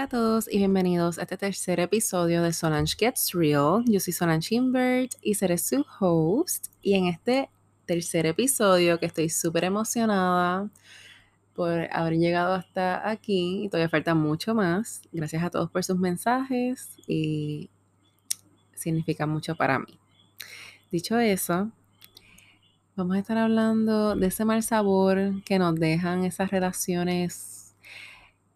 Hola a todos y bienvenidos a este tercer episodio de Solange Gets Real. Yo soy Solange Invert y seré su host. Y en este tercer episodio, que estoy súper emocionada por haber llegado hasta aquí, y todavía falta mucho más. Gracias a todos por sus mensajes y significa mucho para mí. Dicho eso, vamos a estar hablando de ese mal sabor que nos dejan esas relaciones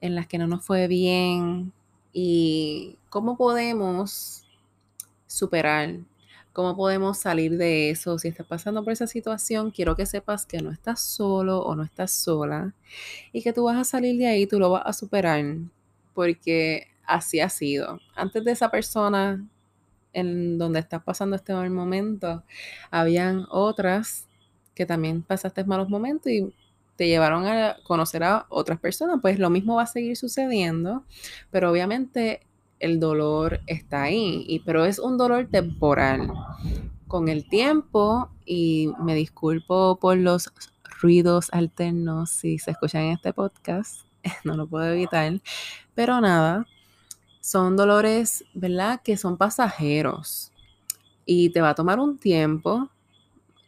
en las que no nos fue bien y cómo podemos superar, cómo podemos salir de eso. Si estás pasando por esa situación, quiero que sepas que no estás solo o no estás sola y que tú vas a salir de ahí, tú lo vas a superar, porque así ha sido. Antes de esa persona en donde estás pasando este mal momento, habían otras que también pasaste malos momentos y te llevaron a conocer a otras personas, pues lo mismo va a seguir sucediendo, pero obviamente el dolor está ahí, y, pero es un dolor temporal. Con el tiempo, y me disculpo por los ruidos alternos si se escuchan en este podcast, no lo puedo evitar, pero nada, son dolores, ¿verdad? Que son pasajeros y te va a tomar un tiempo,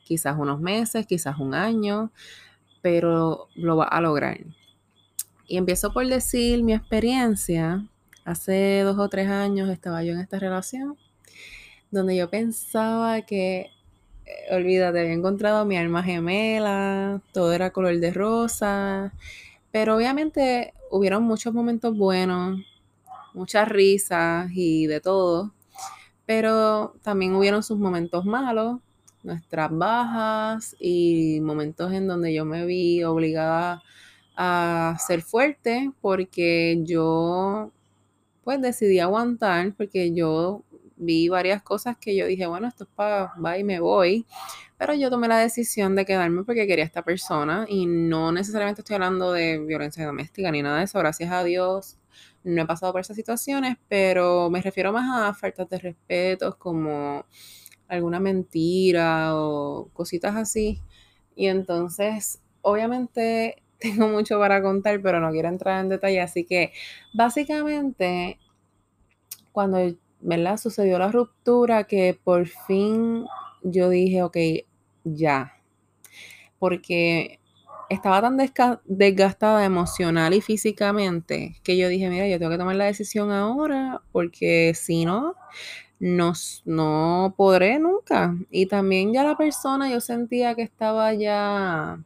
quizás unos meses, quizás un año, pero lo va a lograr. Y empiezo por decir mi experiencia. Hace dos o tres años estaba yo en esta relación donde yo pensaba que, eh, olvídate, había encontrado mi alma gemela, todo era color de rosa, pero obviamente hubieron muchos momentos buenos, muchas risas y de todo, pero también hubieron sus momentos malos nuestras bajas y momentos en donde yo me vi obligada a ser fuerte porque yo pues decidí aguantar porque yo vi varias cosas que yo dije, bueno, esto es para, va y me voy, pero yo tomé la decisión de quedarme porque quería a esta persona y no necesariamente estoy hablando de violencia doméstica ni nada de eso, gracias a Dios no he pasado por esas situaciones, pero me refiero más a faltas de respeto como alguna mentira o cositas así. Y entonces, obviamente tengo mucho para contar, pero no quiero entrar en detalle. Así que básicamente, cuando sucedió la ruptura, que por fin yo dije, ok, ya. Porque estaba tan desgastada emocional y físicamente que yo dije, mira, yo tengo que tomar la decisión ahora, porque si no, no, no podré nunca. Y también ya la persona yo sentía que estaba ya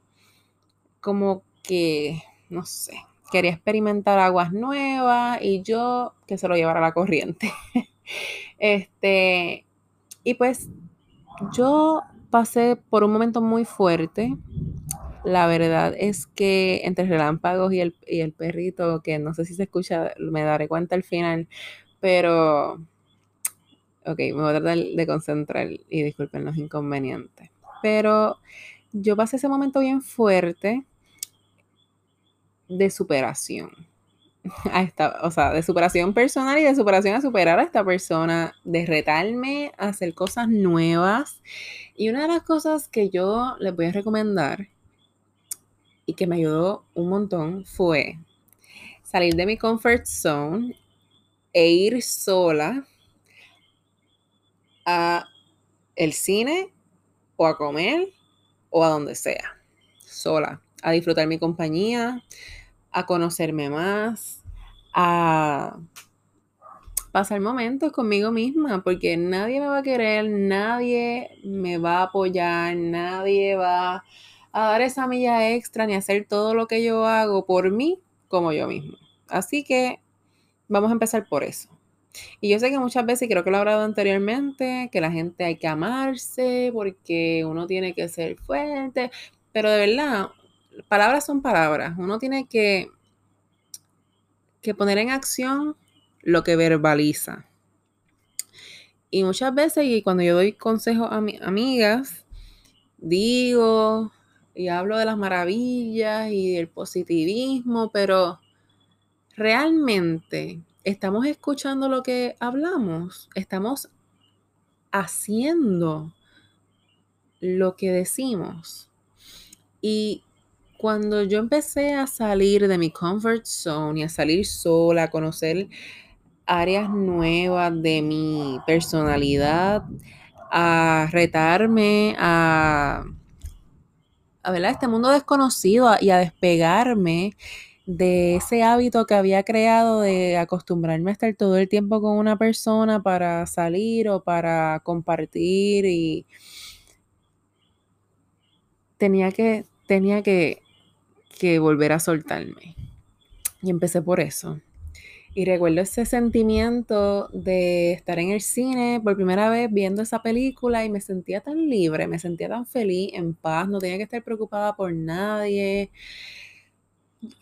como que, no sé, quería experimentar aguas nuevas y yo que se lo llevara a la corriente. este, y pues yo pasé por un momento muy fuerte. La verdad es que entre relámpagos y el, y el perrito, que no sé si se escucha, me daré cuenta al final, pero Ok, me voy a tratar de concentrar y disculpen los inconvenientes. Pero yo pasé ese momento bien fuerte de superación. A esta, o sea, de superación personal y de superación a superar a esta persona, de retarme a hacer cosas nuevas. Y una de las cosas que yo les voy a recomendar y que me ayudó un montón fue salir de mi comfort zone e ir sola a el cine o a comer o a donde sea, sola, a disfrutar mi compañía, a conocerme más, a pasar momentos conmigo misma, porque nadie me va a querer, nadie me va a apoyar, nadie va a dar esa milla extra ni hacer todo lo que yo hago por mí como yo mismo. Así que vamos a empezar por eso. Y yo sé que muchas veces, creo que lo he hablado anteriormente, que la gente hay que amarse porque uno tiene que ser fuerte, pero de verdad, palabras son palabras. Uno tiene que, que poner en acción lo que verbaliza. Y muchas veces, y cuando yo doy consejos a mis amigas, digo y hablo de las maravillas y del positivismo, pero realmente estamos escuchando lo que hablamos, estamos haciendo lo que decimos. Y cuando yo empecé a salir de mi comfort zone y a salir sola, a conocer áreas nuevas de mi personalidad, a retarme a, a este mundo desconocido y a despegarme de ese hábito que había creado de acostumbrarme a estar todo el tiempo con una persona para salir o para compartir y tenía que, tenía que, que volver a soltarme. Y empecé por eso. Y recuerdo ese sentimiento de estar en el cine por primera vez viendo esa película y me sentía tan libre, me sentía tan feliz, en paz, no tenía que estar preocupada por nadie.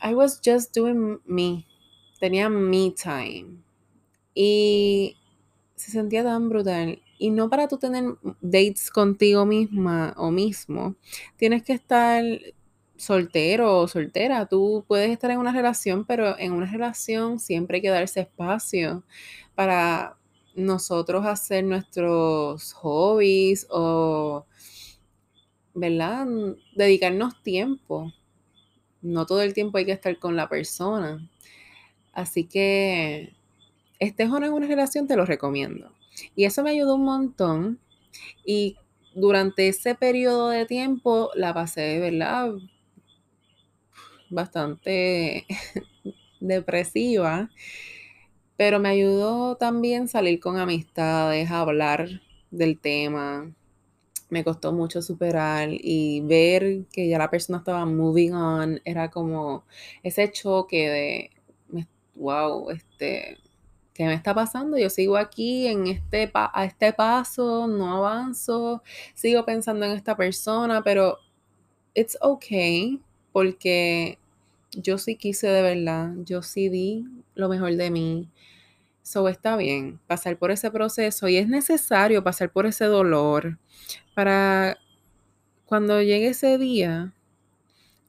I was just doing me. Tenía me time. Y se sentía tan brutal. Y no para tú tener dates contigo misma o mismo. Tienes que estar soltero o soltera. Tú puedes estar en una relación, pero en una relación siempre hay que darse espacio para nosotros hacer nuestros hobbies o, ¿verdad? Dedicarnos tiempo no todo el tiempo hay que estar con la persona. Así que estés o no en una relación, te lo recomiendo. Y eso me ayudó un montón. Y durante ese periodo de tiempo la pasé, ¿verdad? Bastante depresiva. Pero me ayudó también salir con amistades, hablar del tema, me costó mucho superar y ver que ya la persona estaba moving on, era como ese choque de, wow, este, ¿qué me está pasando? Yo sigo aquí en este, a este paso, no avanzo, sigo pensando en esta persona, pero it's okay porque yo sí quise de verdad, yo sí di lo mejor de mí. So está bien pasar por ese proceso y es necesario pasar por ese dolor para cuando llegue ese día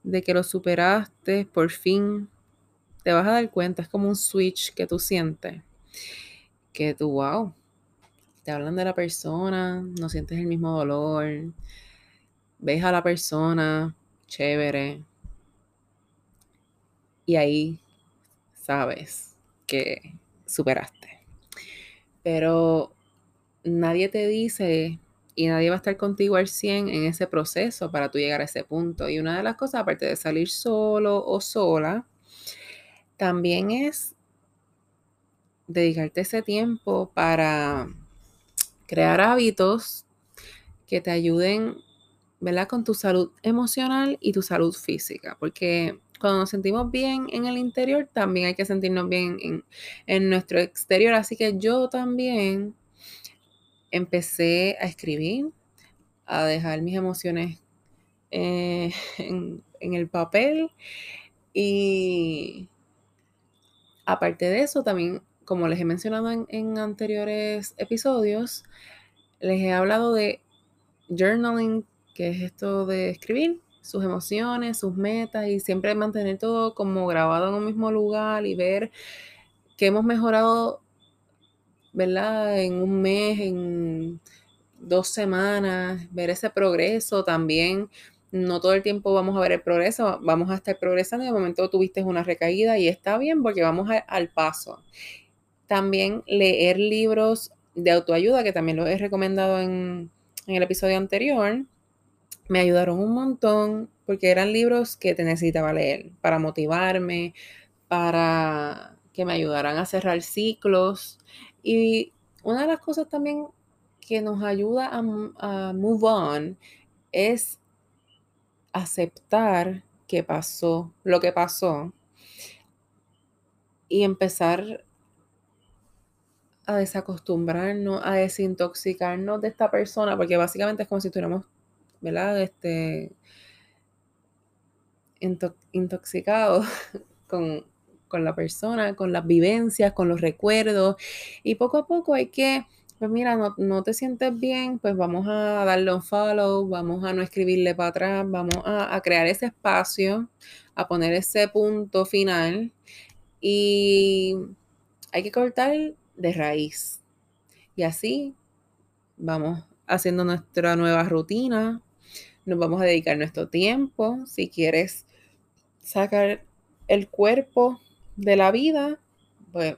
de que lo superaste, por fin, te vas a dar cuenta, es como un switch que tú sientes, que tú, wow, te hablan de la persona, no sientes el mismo dolor, ves a la persona, chévere, y ahí sabes que superaste. Pero nadie te dice y nadie va a estar contigo al 100 en ese proceso para tú llegar a ese punto. Y una de las cosas, aparte de salir solo o sola, también es dedicarte ese tiempo para crear hábitos que te ayuden, ¿verdad? Con tu salud emocional y tu salud física, porque cuando nos sentimos bien en el interior, también hay que sentirnos bien en, en nuestro exterior. Así que yo también empecé a escribir, a dejar mis emociones eh, en, el papel y aparte de eso, también, como les he mencionado en, anteriores episodios, les he hablado de journaling, que es esto de escribir sus emociones, sus metas y siempre mantener todo como grabado en un mismo lugar y ver que hemos mejorado ¿verdad? En un mes, en dos semanas, ver ese progreso también. No todo el tiempo vamos a ver el progreso, vamos a estar progresando. De momento tuviste una recaída y está bien porque vamos al paso. También leer libros de autoayuda, que también lo he recomendado en, en el episodio anterior, me ayudaron un montón porque eran libros que te necesitaba leer para motivarme, para que me ayudaran a cerrar ciclos. Y una de las cosas también que nos ayuda a, move on es aceptar que pasó, lo que pasó, y empezar a desacostumbrarnos, a desintoxicarnos de esta persona, porque básicamente es como si estuviéramos, ¿verdad? Este, intoxicados con, con la persona, con las vivencias, con los recuerdos. Y poco a poco hay que, pues mira, no, te sientes bien, pues vamos a darle un follow, vamos a no escribirle para atrás, vamos a crear ese espacio, a poner ese punto final. Y hay que cortar de raíz. Y así vamos haciendo nuestra nueva rutina, nos vamos a dedicar nuestro tiempo. Si quieres sacar el cuerpo de la vida, pues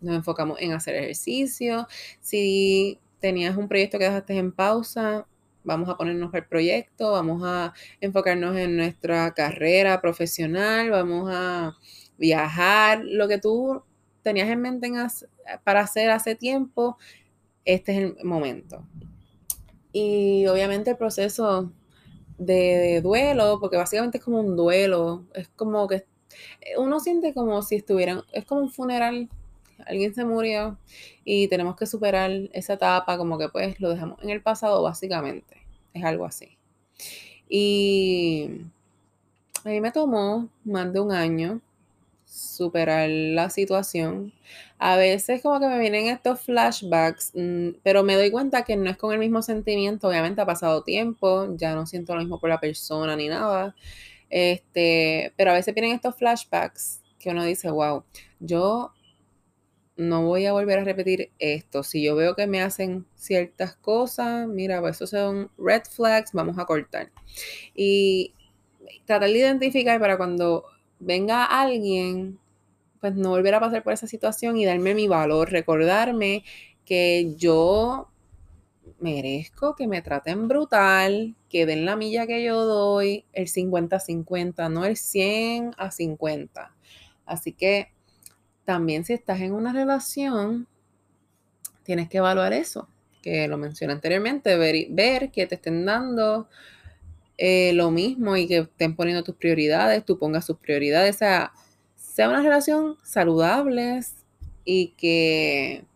nos enfocamos en hacer ejercicio. Si tenías un proyecto que dejaste en pausa, vamos a ponernos al proyecto, vamos a enfocarnos en nuestra carrera profesional, vamos a viajar, lo que tú tenías en mente para hacer hace tiempo, este es el momento. Y obviamente el proceso de, duelo, porque básicamente es como un duelo, es como que uno siente como si estuvieran, es como un funeral, alguien se murió y tenemos que superar esa etapa, como que pues lo dejamos en el pasado básicamente, es algo así. Y a mí me tomó más de un año superar la situación. A veces como que me vienen estos flashbacks, mm, pero me doy cuenta que no es con el mismo sentimiento, obviamente ha pasado tiempo, ya no siento lo mismo por la persona ni nada. Este, pero a veces vienen estos flashbacks que uno dice, wow, yo no voy a volver a repetir esto. Si yo veo que me hacen ciertas cosas, mira, pues eso son red flags, vamos a cortar. Y tratar de identificar para cuando venga alguien, pues no volver a pasar por esa situación y darme mi valor, recordarme que yo merezco que me traten brutal, que den la milla que yo doy, el 50-50, no el 100 a 50. Así que también si estás en una relación, tienes que evaluar eso, que lo mencioné anteriormente, ver, ver que te estén dando eh, lo mismo y que estén poniendo tus prioridades, tú pongas sus prioridades, o sea, sea una relación saludable y que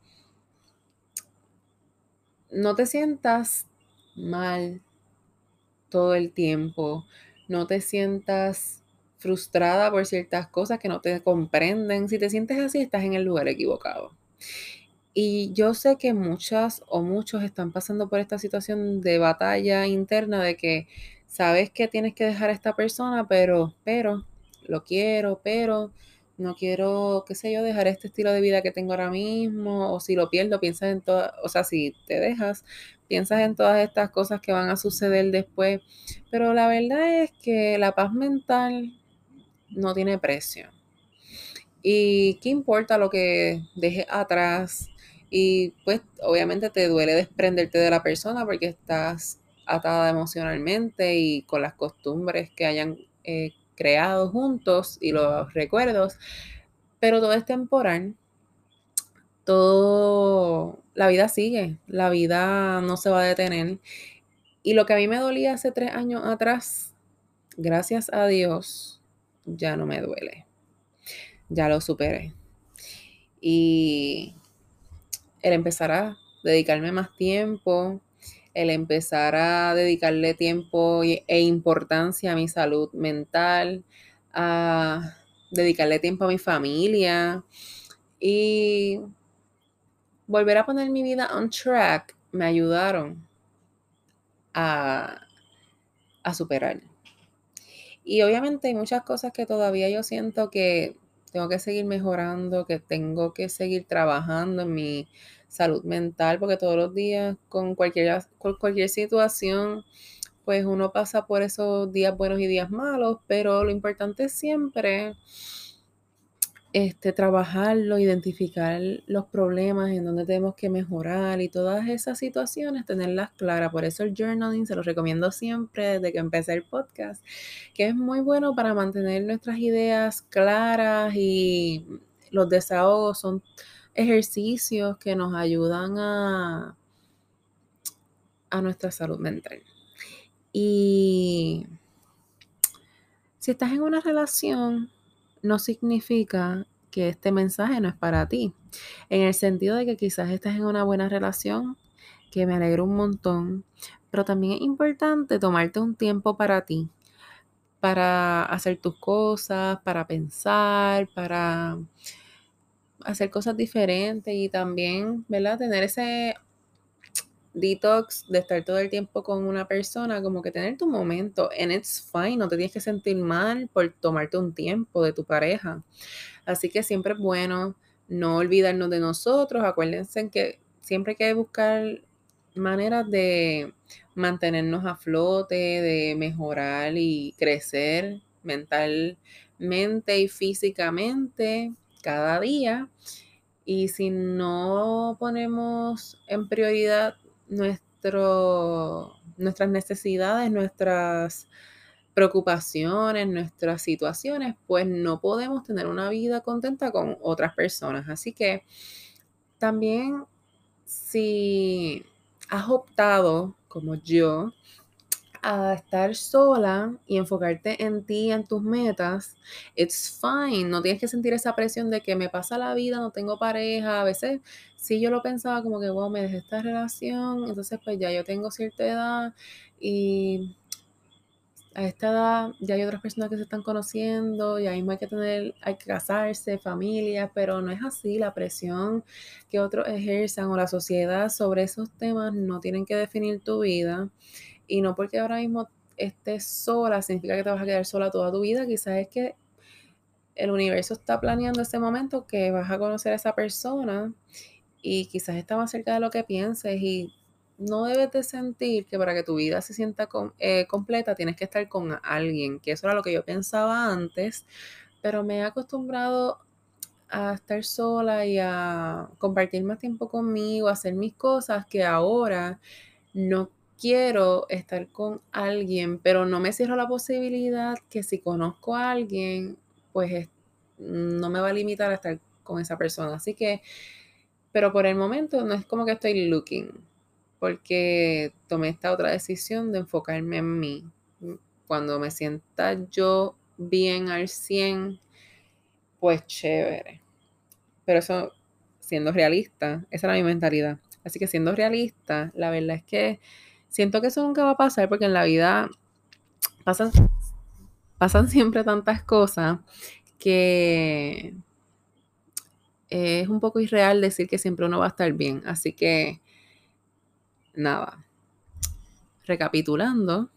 no te sientas mal todo el tiempo, no te sientas frustrada por ciertas cosas que no te comprenden. Si te sientes así, estás en el lugar equivocado. Y yo sé que muchas o muchos están pasando por esta situación de batalla interna de que sabes que tienes que dejar a esta persona, pero, pero, lo quiero, pero no quiero, qué sé yo, dejar este estilo de vida que tengo ahora mismo, o si lo pierdo, piensas en todas, o sea, si te dejas, piensas en todas estas cosas que van a suceder después, pero la verdad es que la paz mental no tiene precio. Y qué importa lo que dejes atrás, y pues obviamente te duele desprenderte de la persona porque estás atada emocionalmente y con las costumbres que hayan eh, creado juntos y los recuerdos, pero todo es temporal. Todo, la vida sigue, la vida no se va a detener. Y lo que a mí me dolía hace tres años atrás, gracias a Dios, ya no me duele. Ya lo superé. Y el empezar a dedicarme más tiempo, el empezar a dedicarle tiempo e importancia a mi salud mental, a dedicarle tiempo a mi familia y volver a poner mi vida on track me ayudaron a, a superar. Y obviamente hay muchas cosas que todavía yo siento que tengo que seguir mejorando, que tengo que seguir trabajando en mi salud mental, porque todos los días con cualquier, cualquier situación, pues uno pasa por esos días buenos y días malos, pero lo importante es siempre este, trabajarlo, identificar los problemas en donde tenemos que mejorar y todas esas situaciones, tenerlas claras. Por eso el journaling se lo recomiendo siempre desde que empecé el podcast, que es muy bueno para mantener nuestras ideas claras y los desahogos son ejercicios que nos ayudan a, a nuestra salud mental. Y si estás en una relación, no significa que este mensaje no es para ti. En el sentido de que quizás estás en una buena relación, que me alegro un montón, pero también es importante tomarte un tiempo para ti, para hacer tus cosas, para pensar, para hacer cosas diferentes y también, ¿verdad? Tener ese detox de estar todo el tiempo con una persona, como que tener tu momento, and it's fine, no te tienes que sentir mal por tomarte un tiempo de tu pareja. Así que siempre es bueno no olvidarnos de nosotros, acuérdense que siempre hay que buscar maneras de mantenernos a flote, de mejorar y crecer mentalmente y físicamente cada día. Y si no ponemos en prioridad nuestras necesidades, nuestras preocupaciones, nuestras situaciones, pues no podemos tener una vida contenta con otras personas. Así que también si has optado, como yo, a estar sola y enfocarte en ti, en tus metas, it's fine. No tienes que sentir esa presión de que me pasa la vida, no tengo pareja. A veces, si yo lo pensaba como que, wow, me dejé esta relación, entonces pues ya yo tengo cierta edad y a esta edad ya hay otras personas que se están conociendo, y ahí hay que tener, hay que casarse, familia, pero no es así. La presión que otros ejerzan o la sociedad sobre esos temas no tienen que definir tu vida. Y no porque ahora mismo estés sola significa que te vas a quedar sola toda tu vida. Quizás es que el universo está planeando ese momento que vas a conocer a esa persona y quizás está más cerca de lo que pienses y no debes de sentir que para que tu vida se sienta eh, completa tienes que estar con alguien, que eso era lo que yo pensaba antes, pero me he acostumbrado a estar sola y a compartir más tiempo conmigo, a hacer mis cosas, que ahora no quiero estar con alguien, pero no me cierro la posibilidad que si conozco a alguien, pues no me va a limitar a estar con esa persona. Así que, pero por el momento no es como que estoy looking porque tomé esta otra decisión de enfocarme en mí. Cuando me sienta yo bien al 100, pues chévere. Pero eso, siendo realista, esa era mi mentalidad. Así que siendo realista, la verdad es que siento que eso nunca va a pasar porque en la vida pasan, pasan siempre tantas cosas que es un poco irreal decir que siempre uno va a estar bien. Así que nada. Recapitulando,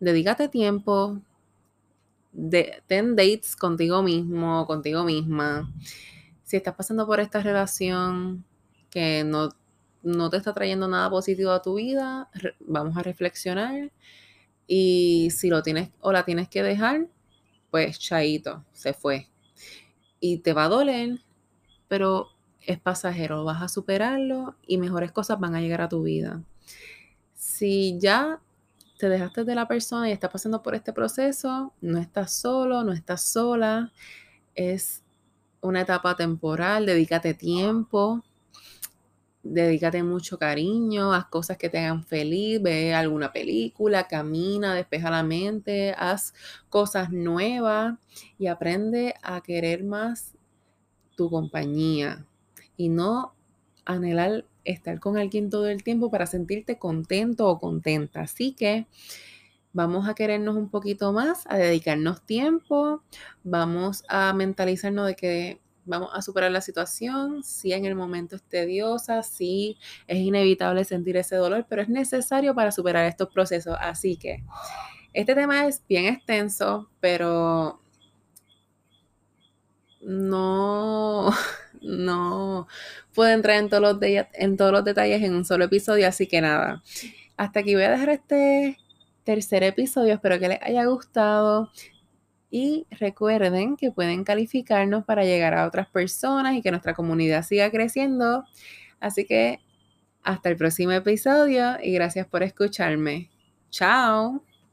dedícate tiempo, ten dates contigo mismo, contigo misma. Si estás pasando por esta relación que no, no te está trayendo nada positivo a tu vida, vamos a reflexionar. Y si lo tienes o la tienes que dejar, pues chaito, se fue. Y te va a doler, pero es pasajero, vas a superarlo y mejores cosas van a llegar a tu vida. Si ya te dejaste de la persona y estás pasando por este proceso, no estás solo, no estás sola, es una etapa temporal, dedícate tiempo, dedícate mucho cariño, haz cosas que te hagan feliz, ve alguna película, camina, despeja la mente, haz cosas nuevas y aprende a querer más tu compañía, y no anhelar estar con alguien todo el tiempo para sentirte contento o contenta. Así que vamos a querernos un poquito más, a dedicarnos tiempo, vamos a mentalizarnos de que vamos a superar la situación, si en el momento es tediosa, si es inevitable sentir ese dolor, pero es necesario para superar estos procesos. Así que este tema es bien extenso, pero no no puedo entrar en todos, los en todos los detalles en un solo episodio, así que nada. Hasta aquí voy a dejar este tercer episodio. Espero que les haya gustado. Y recuerden que pueden calificarnos para llegar a otras personas y que nuestra comunidad siga creciendo. Así que hasta el próximo episodio y gracias por escucharme. Chao.